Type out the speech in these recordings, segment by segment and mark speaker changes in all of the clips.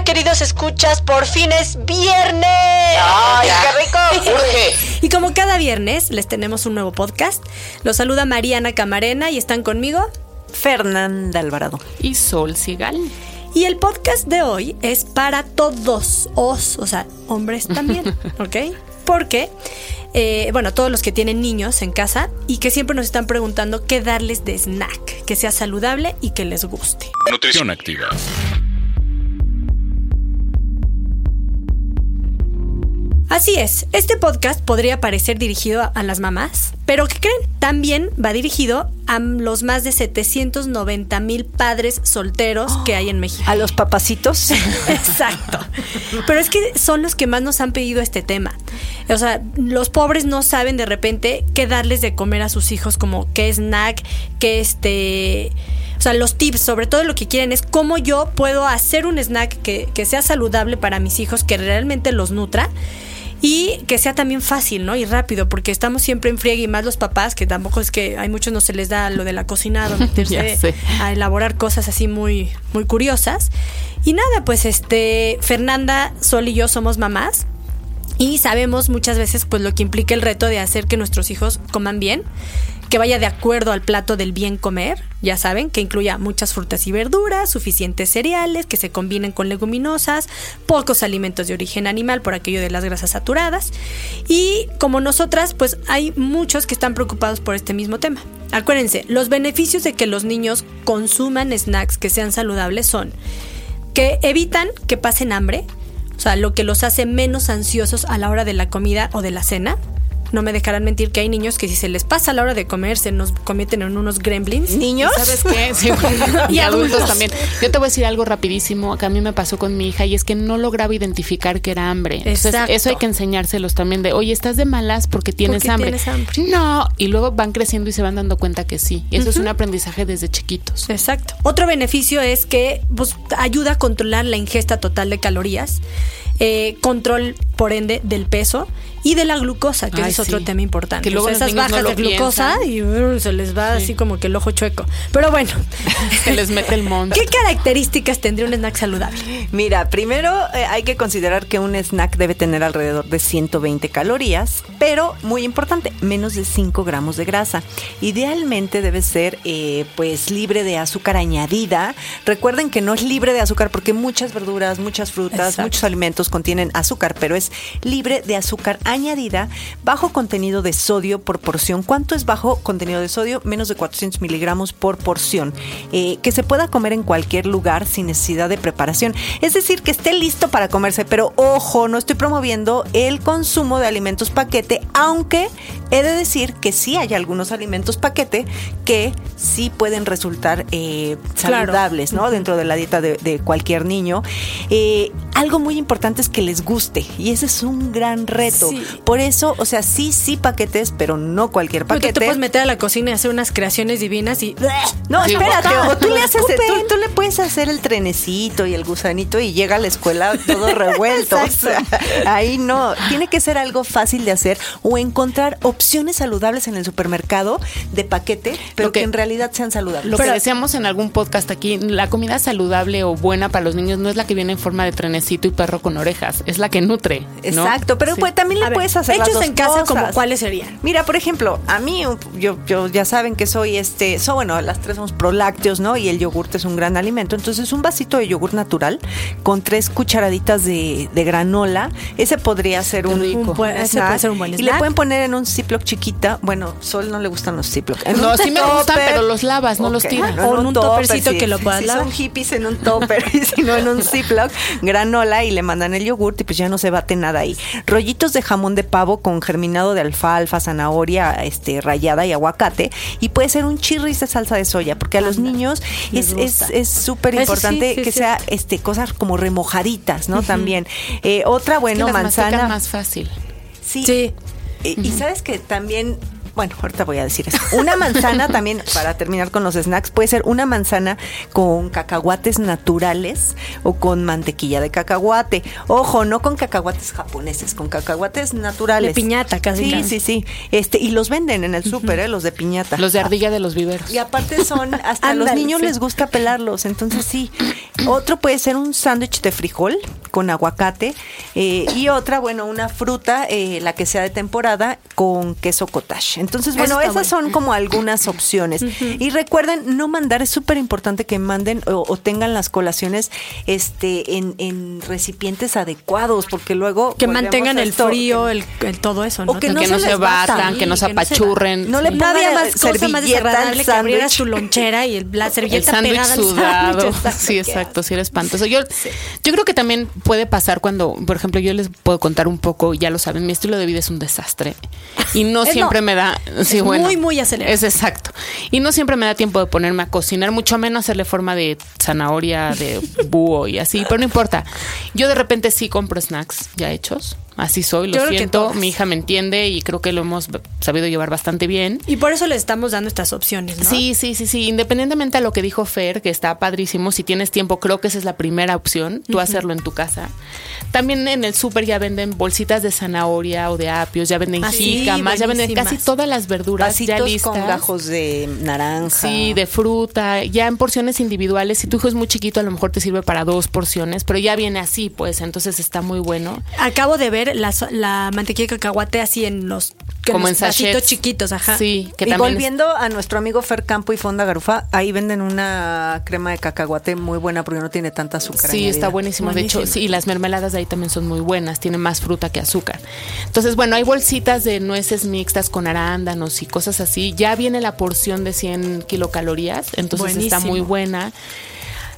Speaker 1: Hola queridos escuchas, por fin es viernes. ¡Ay, qué rico! Urge.
Speaker 2: Y como cada viernes les tenemos un nuevo podcast. Los saluda Mariana Camarena y están conmigo
Speaker 1: Fernanda Alvarado.
Speaker 3: Y Sol Sigal.
Speaker 2: Y el podcast de hoy es para todos, os, o sea, hombres también, ¿ok? Porque, eh, bueno, todos los que tienen niños en casa y que siempre nos están preguntando qué darles de snack, que sea saludable y que les guste.
Speaker 4: Nutrición activa.
Speaker 2: Así es, este podcast podría parecer dirigido a, las mamás, pero ¿qué creen? También va dirigido a los más de 790 mil padres solteros que hay en México.
Speaker 1: A los papacitos.
Speaker 2: Exacto. Pero es que son los que más nos han pedido este tema. O sea, los pobres no saben de repente qué darles de comer a sus hijos, como qué snack, qué este... O sea, los tips, sobre todo lo que quieren es cómo yo puedo hacer un snack que, que sea saludable para mis hijos, que realmente los nutra y que sea también fácil, ¿no? Y rápido, porque estamos siempre en friegue y más los papás, que tampoco es que hay muchos no se les da lo de la cocinada, meterse
Speaker 3: sé.
Speaker 2: a elaborar cosas así muy, muy curiosas. Y nada, pues este, Fernanda, Sol y yo somos mamás. Y sabemos muchas veces pues lo que implica el reto de hacer que nuestros hijos coman bien, que vaya de acuerdo al plato del bien comer, ya saben, que incluya muchas frutas y verduras, suficientes cereales, que se combinen con leguminosas, pocos alimentos de origen animal por aquello de las grasas saturadas. Y como nosotras, pues hay muchos que están preocupados por este mismo tema. Acuérdense, los beneficios de que los niños consuman snacks que sean saludables son que evitan que pasen hambre, o sea, lo que los hace menos ansiosos a la hora de la comida o de la cena. No me dejarán mentir que hay niños que si se les pasa a la hora de comer se nos convierten en unos gremlins.
Speaker 1: ¿Niños?
Speaker 3: ¿Sabes qué? Sí, y,
Speaker 2: Y
Speaker 3: adultos
Speaker 2: adultos.
Speaker 3: también. Yo te voy a decir algo rapidísimo que a mí me pasó con mi hija y es que no lograba identificar que era hambre. Entonces,
Speaker 2: Exacto.
Speaker 3: eso hay que enseñárselos también de, oye, estás de malas porque tienes
Speaker 2: Porque
Speaker 3: hambre.
Speaker 2: tienes hambre.
Speaker 3: No, y luego van creciendo y se van dando cuenta que sí. Y eso es un aprendizaje desde chiquitos.
Speaker 2: Exacto. Otro beneficio es que pues, ayuda a controlar la ingesta total de calorías, eh, control, por ende, del peso y de la glucosa, que
Speaker 3: Ay,
Speaker 2: es otro
Speaker 3: sí.
Speaker 2: tema importante.
Speaker 3: Que luego
Speaker 2: O sea,
Speaker 3: los
Speaker 2: esas
Speaker 3: no
Speaker 2: bajas de glucosa
Speaker 3: piensan.
Speaker 2: y uh, se les va así como que el ojo chueco. Pero bueno,
Speaker 3: Se les mete el monte.
Speaker 2: ¿qué características tendría un snack saludable?
Speaker 1: Mira, primero eh, hay que considerar que un snack debe tener alrededor de 120 calorías, pero muy importante, menos de 5 gramos de grasa. Idealmente debe ser eh, pues libre de azúcar añadida. Recuerden que no es libre de azúcar porque muchas verduras, muchas frutas,
Speaker 2: Exacto.
Speaker 1: muchos alimentos contienen azúcar, pero es libre de azúcar añadida, bajo contenido de sodio por porción. ¿Cuánto es bajo contenido de sodio? Menos de 400 miligramos por porción. Eh, que se pueda comer en cualquier lugar sin necesidad de preparación. Es decir, que esté listo para comerse, pero ojo, no estoy promoviendo el consumo de alimentos paquete, aunque he de decir que sí hay algunos alimentos paquete que sí pueden resultar eh,
Speaker 2: Claro.
Speaker 1: saludables, ¿no? Dentro de la dieta de, de cualquier niño. Eh, algo muy importante es que les guste y ese es un gran reto. Por eso, o sea, sí, sí paquetes, pero no cualquier paquete.
Speaker 2: Porque te puedes meter a la cocina y hacer unas creaciones divinas y...
Speaker 1: No, espérate, o tú le, haces, tú, le puedes hacer el trenecito y el gusanito y llega a la escuela todo revuelto. o sea, ahí no. Tiene que ser algo fácil de hacer o encontrar opciones saludables en el supermercado de paquete, pero que, en realidad sean saludables.
Speaker 3: Lo que decíamos en algún podcast aquí, la comida saludable o buena para los niños no es la que viene en forma de trenecito y perro con orejas, es la que nutre.
Speaker 1: Exacto, pero pues, también le puedes hacer
Speaker 2: hechos
Speaker 1: las
Speaker 2: en casa como cuáles serían.
Speaker 1: Mira, por ejemplo, a mí yo, yo ya saben que soy este, so, bueno, las tres somos prolácteos, ¿no? Y el yogurt es un gran alimento, entonces un vasito de yogur natural con tres cucharaditas de, granola, ese podría ser un,
Speaker 2: un, puede ser un buen snack.
Speaker 1: Y le pueden poner en un Ziploc chiquita, bueno, Sol no le gustan los Ziploc.
Speaker 3: no, sí me gustan, pero los lavas, no los tiras.
Speaker 2: o en un, topercito que lo puedas
Speaker 1: si
Speaker 2: lavar.
Speaker 1: son hippies en un topper, y si no en un Ziploc, granola y le mandan el yogurt y pues ya no se bate nada ahí. Rollitos de jamón de pavo con germinado de alfalfa, zanahoria, este rallada y aguacate y puede ser un chirris de salsa de soya, porque a los niños es súper importante que sea este cosas como remojaditas, ¿no? También. Eh, otra, bueno,
Speaker 3: es
Speaker 1: manzana.
Speaker 3: más fácil.
Speaker 1: Sí. sí. Y, sabes que también bueno, ahorita voy a decir eso. Una manzana también, para terminar con los snacks, puede ser una manzana con cacahuates naturales o con mantequilla de cacahuate. Ojo, no con cacahuates japoneses, con cacahuates naturales.
Speaker 2: De piñata, casi.
Speaker 1: Sí, sí, sí. Este, y los venden en el súper, ¿eh? los de piñata.
Speaker 3: Los de ardilla de los viveros.
Speaker 1: Y aparte son, hasta a los niños les gusta pelarlos, entonces sí. Otro puede ser un sándwich de frijol con aguacate. Eh, y otra, bueno, una fruta, eh, la que sea de temporada, con queso cottage. Entonces, bueno, esas son como algunas opciones. Y recuerden, no mandar, es súper importante que manden o, tengan las colaciones este en, recipientes adecuados, porque luego...
Speaker 2: Que mantengan el frío, el, todo eso, ¿no?
Speaker 3: O que, no, se, batan, que no se apachurren.
Speaker 1: No, le pongan más cosa más desagradable
Speaker 2: que abrieras tu lonchera y la servilleta
Speaker 3: el pegada sudado. sí, exacto, sí era espantoso. Yo, yo creo que también puede pasar cuando, por ejemplo, yo les puedo contar un poco, ya lo saben, mi estilo de vida es un desastre. Y no siempre me da
Speaker 2: es muy, muy acelerado.
Speaker 3: Es exacto. Y no siempre me da tiempo de ponerme a cocinar, mucho menos hacerle forma de zanahoria, de búho y así, pero no importa. Yo de repente sí compro snacks ya hechos. Así soy, lo siento. Mi hija me entiende y creo que lo hemos sabido llevar bastante bien.
Speaker 2: Y por eso le estamos dando estas opciones, ¿no?
Speaker 3: Sí, sí, sí, sí. Independientemente de lo que dijo Fer, que está padrísimo, si tienes tiempo, creo que esa es la primera opción, tú hacerlo en tu casa. También en el súper ya venden bolsitas de zanahoria o de apios, ya venden ah, jícamas, ya venden casi todas las verduras ya listas.
Speaker 1: con gajos de naranja.
Speaker 3: Sí, de fruta, ya en porciones individuales. Si tu hijo es muy chiquito, a lo mejor te sirve para dos porciones, pero ya viene así, pues, entonces está muy bueno.
Speaker 2: Acabo de ver la, mantequilla de cacahuate así en los
Speaker 3: como en sachets
Speaker 2: chiquitos, ajá.
Speaker 3: Sí,
Speaker 1: que y volviendo a nuestro amigo Fer Campo y Fonda Garufa, ahí venden una crema de cacahuate muy buena porque no tiene tanta azúcar.
Speaker 3: Sí, está buenísimo. De hecho, sí, las mermeladas de ahí también son muy buenas, tienen más fruta que azúcar. Entonces, bueno, hay bolsitas de nueces mixtas con arándanos y cosas así. Ya viene la porción de 100 kilocalorías, entonces está muy buena.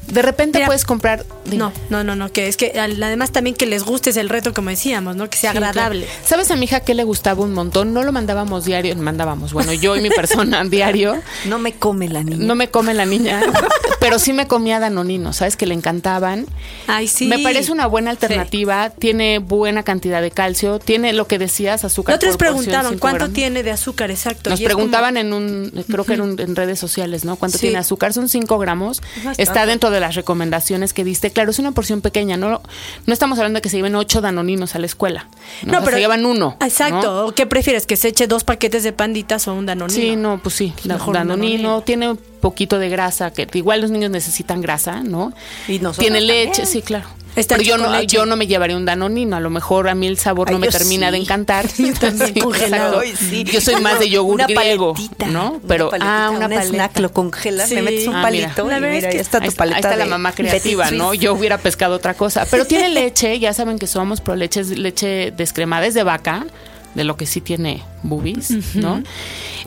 Speaker 3: De repente puedes comprar.
Speaker 2: No, no, no, no, que es que además también que les guste es el reto, como decíamos, ¿no? Que sea agradable.
Speaker 3: ¿Sabes a mi hija que le gustaba un montón? No lo mandábamos diario, mandábamos, bueno, yo y mi persona diario.
Speaker 1: No me come la niña.
Speaker 3: No me come la niña, pero sí me comía danonino, ¿sabes? Que le encantaban.
Speaker 2: Ay, sí.
Speaker 3: Me parece una buena alternativa, tiene buena cantidad de calcio, tiene lo que decías, azúcar.
Speaker 2: Otros preguntaban cuánto tiene de azúcar, exacto.
Speaker 3: Nos preguntaban en un, creo que era en redes sociales, ¿no? ¿Cuánto tiene azúcar? Son 5 gramos. Está dentro de las recomendaciones que diste. Claro, es una porción pequeña, no, no estamos hablando de que se lleven ocho danoninos a la escuela. No, pero se llevan uno.
Speaker 2: Exacto. ¿Qué prefieres? ¿Que se eche dos paquetes de panditas o un danonino?
Speaker 3: Sí, no, pues sí. Danonino, danonino tiene un poquito de grasa, que igual los niños necesitan grasa, ¿no? Y Tiene leche, sí, claro. Pero yo no, yo no me llevaría un danonino, a lo mejor a mí el sabor no me termina de encantar.
Speaker 2: yo también congelado.
Speaker 3: Yo soy más de yogur griego, ¿no? Pero
Speaker 1: ah, una un snack lo congelas, le metes un ah, palito y mira, ahí está tu paleta.
Speaker 3: Ahí está la mamá creativa, ¿no? Yo hubiera pescado otra cosa, pero tiene leche, ya saben que somos pro leche, leche descremada, es de vaca, de lo que sí tiene boobies, ¿no?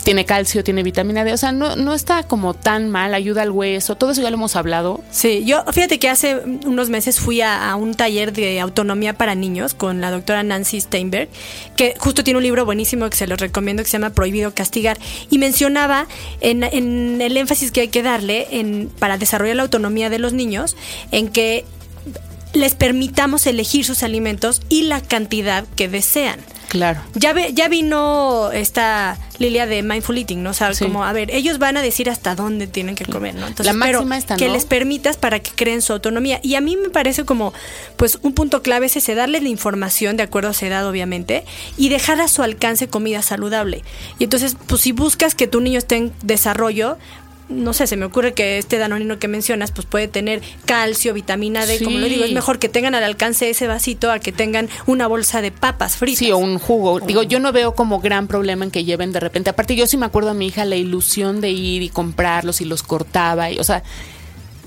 Speaker 3: Tiene calcio, tiene vitamina D, o sea, no, no está como tan mal, ayuda al hueso, todo eso ya lo hemos hablado.
Speaker 2: Sí, yo fíjate que hace unos meses fui a, un taller de autonomía para niños con la doctora Nancy Steinberg, que justo tiene un libro buenísimo que se los recomiendo que se llama Prohibido Castigar, y mencionaba en, en el énfasis que hay que darle en, para desarrollar la autonomía de los niños, en que les permitamos elegir sus alimentos y la cantidad que desean.
Speaker 3: Claro.
Speaker 2: Ya, ve, ya vino esta Lilia de Mindful Eating, ¿no? O sea, como, a ver, ellos van a decir hasta dónde tienen que comer, ¿no?
Speaker 3: Entonces, la máxima está,
Speaker 2: que les permitas para que creen su autonomía. Y a mí me parece como, pues, un punto clave es ese, darles la información de acuerdo a su edad, obviamente, y dejar a su alcance comida saludable. Y entonces, pues, si buscas que tu niño esté en desarrollo, no sé, se me ocurre que este danonino que mencionas, pues puede tener calcio, vitamina D, como lo digo, es mejor que tengan al alcance ese vasito a que tengan una bolsa de papas fritas.
Speaker 3: Sí, o un jugo. Digo, yo no veo como gran problema en que lleven de repente. Aparte, yo sí me acuerdo a mi hija la ilusión de ir y comprarlos y los cortaba, y, o sea,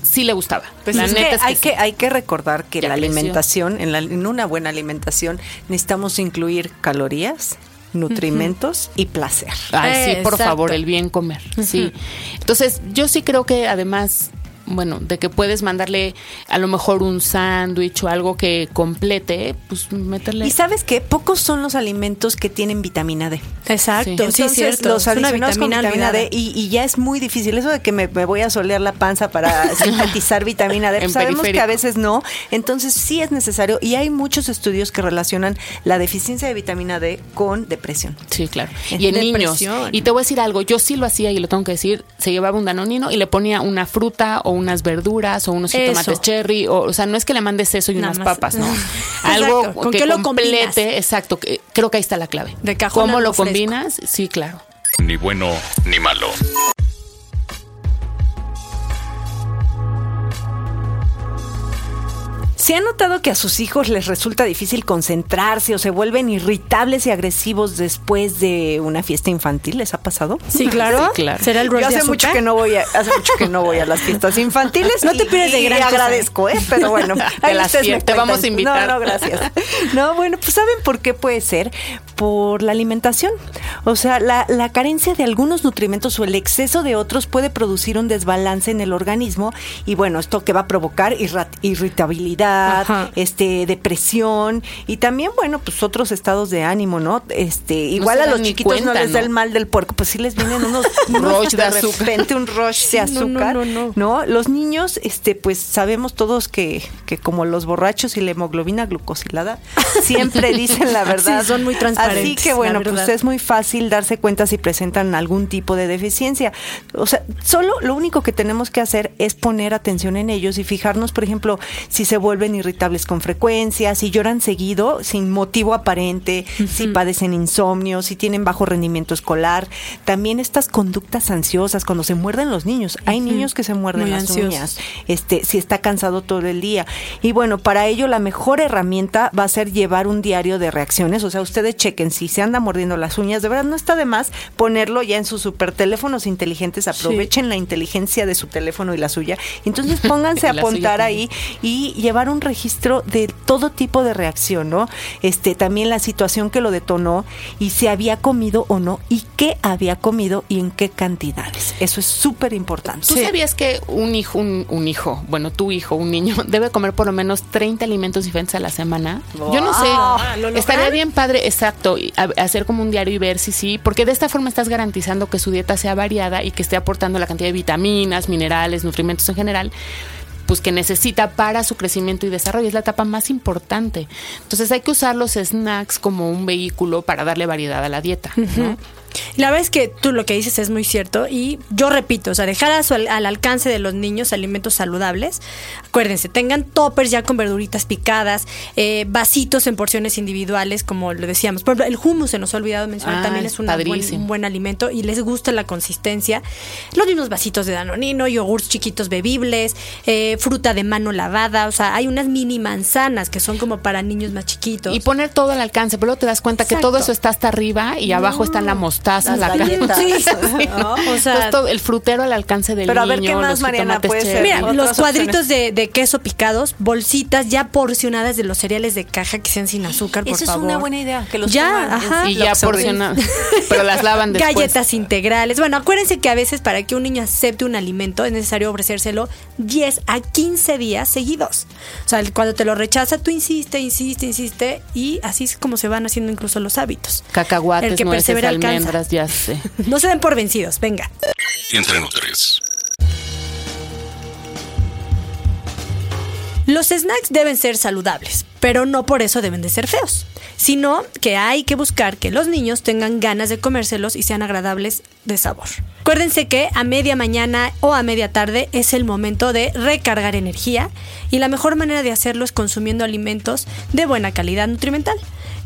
Speaker 3: sí le gustaba.
Speaker 1: Pues la neta es que hay que hay que recordar que la alimentación, en, la, en una buena alimentación necesitamos incluir calorías, nutrimentos y placer.
Speaker 3: Ay, sí, por favor, el bien comer. Sí. Entonces, yo sí creo que además bueno, de que puedes mandarle a lo mejor un sándwich o algo que complete, pues meterle.
Speaker 1: Y sabes que pocos son los alimentos que tienen vitamina D.
Speaker 2: Exacto, sí, cierto.
Speaker 1: Los adicionados con vitamina D y, ya es muy difícil. Eso de que me, voy a solear la panza para sintetizar vitamina D, pues sabemos que a veces no. Entonces sí es necesario y hay muchos estudios que relacionan la deficiencia de vitamina D con depresión.
Speaker 3: Sí, claro. Y en niños. Y te voy a decir algo, yo sí lo hacía y lo tengo que decir, se llevaba un danonino y le ponía una fruta o unas verduras o unos tomates cherry, o, o sea, no es que le mandes eso y unas papas, ¿no? Algo ¿Con que lo complete, exacto, creo que ahí está la clave.
Speaker 2: De cajón
Speaker 3: ¿Cómo lo combinas? Sí, claro.
Speaker 4: Ni bueno ni malo.
Speaker 1: ¿Se ha notado que a sus hijos les resulta difícil concentrarse o se vuelven irritables y agresivos después de una fiesta infantil? ¿Les ha pasado?
Speaker 2: Sí, claro.
Speaker 3: claro.
Speaker 1: ¿Será el Yo hace mucho que no voy a, hace mucho que no voy a las fiestas infantiles.
Speaker 2: no te pides de gran
Speaker 1: agradezco, ¿eh? Pero bueno,
Speaker 3: las te vamos a invitar.
Speaker 1: No, no, gracias. No, bueno, pues ¿saben por qué puede ser? Por la alimentación. O sea, la, la carencia de algunos nutrimentos o el exceso de otros puede producir un desbalance en el organismo y bueno, esto que va a provocar irritabilidad este, depresión y también, bueno, pues otros estados de ánimo, ¿no? Este, igual a los chiquitos no les da el mal del puerco, pues sí les vienen unos,
Speaker 3: rush de,
Speaker 1: repente un rush de azúcar, no, Los niños, este, pues sabemos todos que, que como los borrachos y la hemoglobina glucosilada siempre dicen la verdad.
Speaker 2: son muy transparentes.
Speaker 1: Así que bueno, pues es muy fácil darse cuenta si presentan algún tipo de deficiencia. O sea, solo lo único que tenemos que hacer es poner atención en ellos y fijarnos, por ejemplo, si se vuelven irritables con frecuencia, si lloran seguido, sin motivo aparente, si padecen insomnio, si tienen bajo rendimiento escolar. También estas conductas ansiosas, cuando se muerden los niños. Hay niños que se muerden las uñas, este, si está cansado todo el día. Y bueno, para ello la mejor herramienta va a ser llevar un diario de reacciones. O sea, ustedes chequen si se anda mordiendo las uñas. De verdad, no está de más ponerlo ya en sus super teléfonos inteligentes. Aprovechen la inteligencia de su teléfono y la suya. Entonces pónganse a apuntar ahí y llevar un registro de todo tipo de reacción, ¿no? Este, también la situación que lo detonó y si había comido o no y qué había comido y en qué cantidades. Eso es súper importante.
Speaker 3: ¿Tú sabías que un hijo, un, hijo, bueno, tu hijo, un niño, debe comer por lo menos 30 alimentos diferentes a la semana? Yo no sé. Ah, Estaría bien padre, exacto, hacer como un diario y ver si sí, porque de esta forma estás garantizando que su dieta sea variada y que esté aportando la cantidad de vitaminas, minerales, nutrimentos en general pues que necesita para su crecimiento y desarrollo. Es la etapa más importante. Entonces hay que usar los snacks como un vehículo para darle variedad a la dieta.
Speaker 2: La verdad es que tú lo que dices es muy cierto y yo repito, o sea, dejar al, alcance de los niños alimentos saludables. Acuérdense, tengan toppers ya con verduritas picadas, eh, vasitos en porciones individuales, como lo decíamos. Por ejemplo, el hummus se nos ha olvidado mencionar, ah, también es, un buen alimento y les gusta la consistencia. Los mismos vasitos de danonino, yogurts chiquitos bebibles, eh, fruta de mano lavada, o sea, hay unas mini manzanas que son como para niños más chiquitos.
Speaker 3: Y poner todo al alcance, pero luego te das cuenta que todo eso está hasta arriba y abajo está la mostaza mostaza, la
Speaker 1: galletas.
Speaker 3: O sea, el frutero al alcance del
Speaker 1: pero
Speaker 3: niño.
Speaker 1: Pero a ver qué más, Mariana, puede ser.
Speaker 2: Mira, los cuadritos de, queso picados, bolsitas ya porcionadas de los cereales de caja que sean sin azúcar, por
Speaker 1: Esa
Speaker 2: favor.
Speaker 1: es una buena idea, que los
Speaker 2: ya,
Speaker 3: ajá. Y ya porcionadas. pero las lavan después.
Speaker 2: Galletas integrales. Bueno, acuérdense que a veces para que un niño acepte un alimento es necesario ofrecérselo 10 a 15 días seguidos. O sea, cuando te lo rechaza, tú insiste, insiste, insiste y así es como se van haciendo incluso los hábitos.
Speaker 3: Cacahuates, El que persevera almendras, ya sé.
Speaker 2: no se den por vencidos, venga.
Speaker 4: Entre tres.
Speaker 2: Los snacks deben ser saludables, pero no por eso deben de ser feos, sino que hay que buscar que los niños tengan ganas de comérselos y sean agradables de sabor. Acuérdense que a media mañana o a media tarde es el momento de recargar energía y la mejor manera de hacerlo es consumiendo alimentos de buena calidad nutrimental,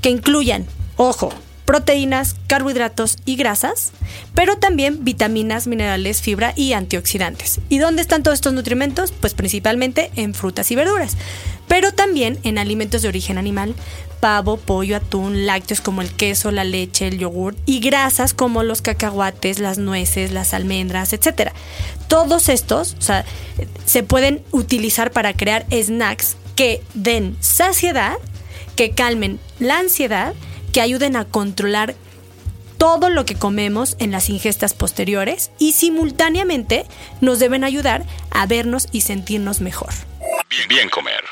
Speaker 2: que incluyan, ojo, proteínas, carbohidratos y grasas, pero también vitaminas, minerales, fibra y antioxidantes. ¿Y dónde están todos estos nutrimentos? Pues principalmente en frutas y verduras, pero también en alimentos de origen animal, pavo, pollo, atún, lácteos como el queso, la leche, el yogur y grasas como los cacahuates, las nueces, las almendras, etc. Todos estos se pueden utilizar para crear snacks que den saciedad, que calmen la ansiedad, que ayuden a controlar todo lo que comemos en las ingestas posteriores y simultáneamente nos deben ayudar a vernos y sentirnos mejor.
Speaker 4: Bien, comer.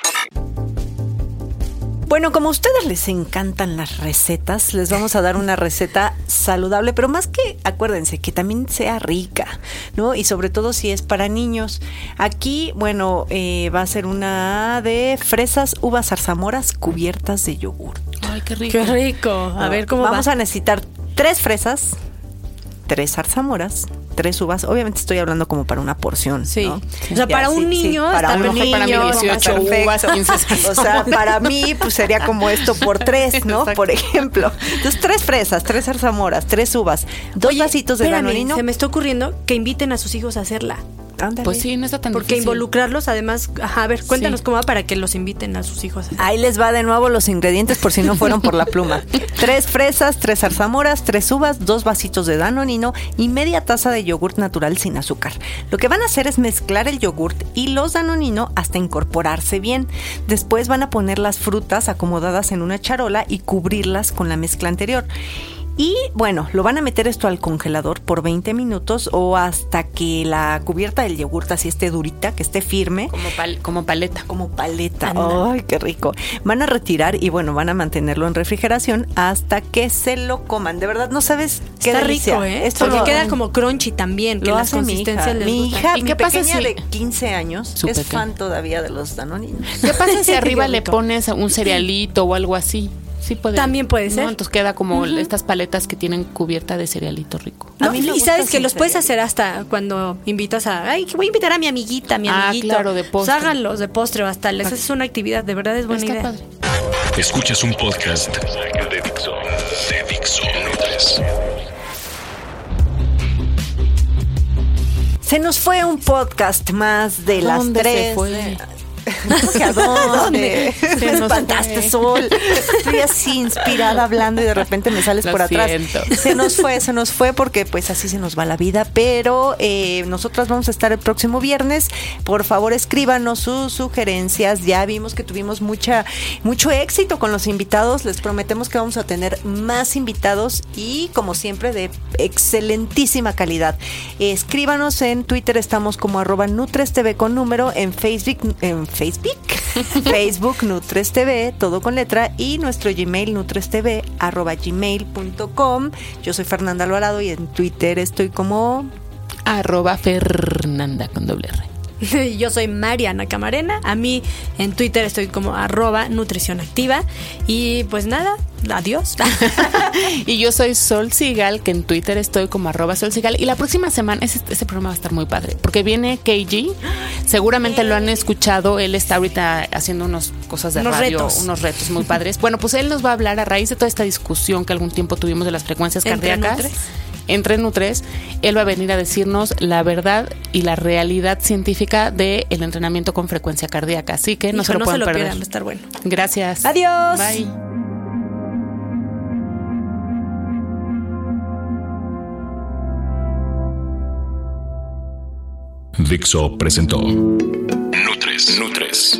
Speaker 1: Bueno, como a ustedes les encantan las recetas, les vamos a dar una receta saludable, pero más que, acuérdense, que también sea rica, ¿no? Y sobre todo si es para niños. Aquí, bueno, eh, va a ser una de fresas, uvas zarzamoras cubiertas de yogur.
Speaker 2: Ay, qué rico. Qué rico. A ver cómo
Speaker 1: Vamos a necesitar tres fresas, tres zarzamoras, tres uvas. Obviamente estoy hablando como para una porción.
Speaker 2: Sí.
Speaker 1: ¿no?
Speaker 2: O sea, para un niño,
Speaker 1: para un
Speaker 2: niño,
Speaker 1: para mí 18 uvas, 15 O sea, para mí pues sería como esto por tres, ¿no? Por ejemplo. Entonces, tres fresas, tres zarzamoras, tres uvas, dos vasitos de danonino.
Speaker 2: Se me está ocurriendo que inviten a sus hijos a hacerla.
Speaker 3: Pues sí, no está tan
Speaker 2: Porque involucrarlos, además, a ver, cuéntanos cómo va para que los inviten a sus hijos.
Speaker 1: Ahí les va de nuevo los ingredientes por si no fueron por la pluma. tres fresas, tres zarzamoras, tres uvas, dos vasitos de danonino y media taza de yogurt natural sin azúcar. Lo que van a hacer es mezclar el yogurt y los danonino hasta incorporarse bien. Después van a poner las frutas acomodadas en una charola y cubrirlas con la mezcla anterior. Y bueno, lo van a meter esto al congelador por 20 minutos o hasta que la cubierta del yogurt así esté durita, que esté firme.
Speaker 3: Como, como paleta.
Speaker 1: Como paleta. Ay, qué rico. Van a retirar y bueno, van a mantenerlo en refrigeración hasta que se lo coman. De verdad, no sabes qué
Speaker 2: Está rico, ¿eh? Esto Porque queda como crunchy también.
Speaker 1: Lo hace mi hija. Mi hija, ¿Y qué pasa si... de 15 años es fan todavía de los danoninos.
Speaker 3: ¿Qué pasa si arriba le pones un cerealito o algo así? Sí puede.
Speaker 2: También puede ser.
Speaker 3: Entonces queda como estas paletas que tienen cubierta de cerealito rico.
Speaker 2: y sabes que los puedes hacer hasta cuando invitas a, ay, voy a invitar a mi amiguita, a mi ah, amiguito.
Speaker 3: claro, de postre.
Speaker 2: Pues háganlos de postre o hasta les haces una actividad, de verdad es buena idea. Padre.
Speaker 4: Escuchas un podcast de Dixo. De Dixo
Speaker 1: Se nos fue un podcast más de las tres. Se fue? ¿A dónde? Me espantaste, Sol. Estoy así inspirada hablando y de repente me sales por atrás. Se nos fue, se nos fue porque pues así se nos va la vida. Pero eh, nosotras vamos a estar el próximo viernes. Por favor, escríbanos sus sugerencias. Ya vimos que tuvimos mucha, mucho éxito con los invitados. Les prometemos que vamos a tener más invitados y como siempre de excelentísima calidad. Escríbanos en Twitter, estamos como arroba NutresTV con número, en Facebook, en Facebook, Facebook Nutres TV, todo con letra, y nuestro Gmail nutrestv arroba gmail.com. Yo soy Fernanda Alvarado y en Twitter estoy como
Speaker 3: arroba Fernanda con doble R.
Speaker 2: Yo soy Mariana Camarena. A mí en Twitter estoy como arroba nutrición activa. Y pues nada, adiós.
Speaker 3: y yo soy Sol Sigal, que en Twitter estoy como arroba Sol Sigal. Y la próxima semana, ese, programa va a estar muy padre, porque viene KG. Seguramente lo han escuchado. Él está ahorita haciendo unas cosas de radio, unos retos muy padres. Bueno, pues él nos va a hablar a raíz de toda esta discusión que algún tiempo tuvimos de las frecuencias cardíacas entre Nutres, él va a venir a decirnos la verdad y la realidad científica del el entrenamiento con frecuencia cardíaca. Así que no se lo no pueden perder. va a
Speaker 2: estar bueno.
Speaker 3: Gracias.
Speaker 2: Adiós.
Speaker 3: Bye.
Speaker 4: Dixo presentó Nutres. Nutres.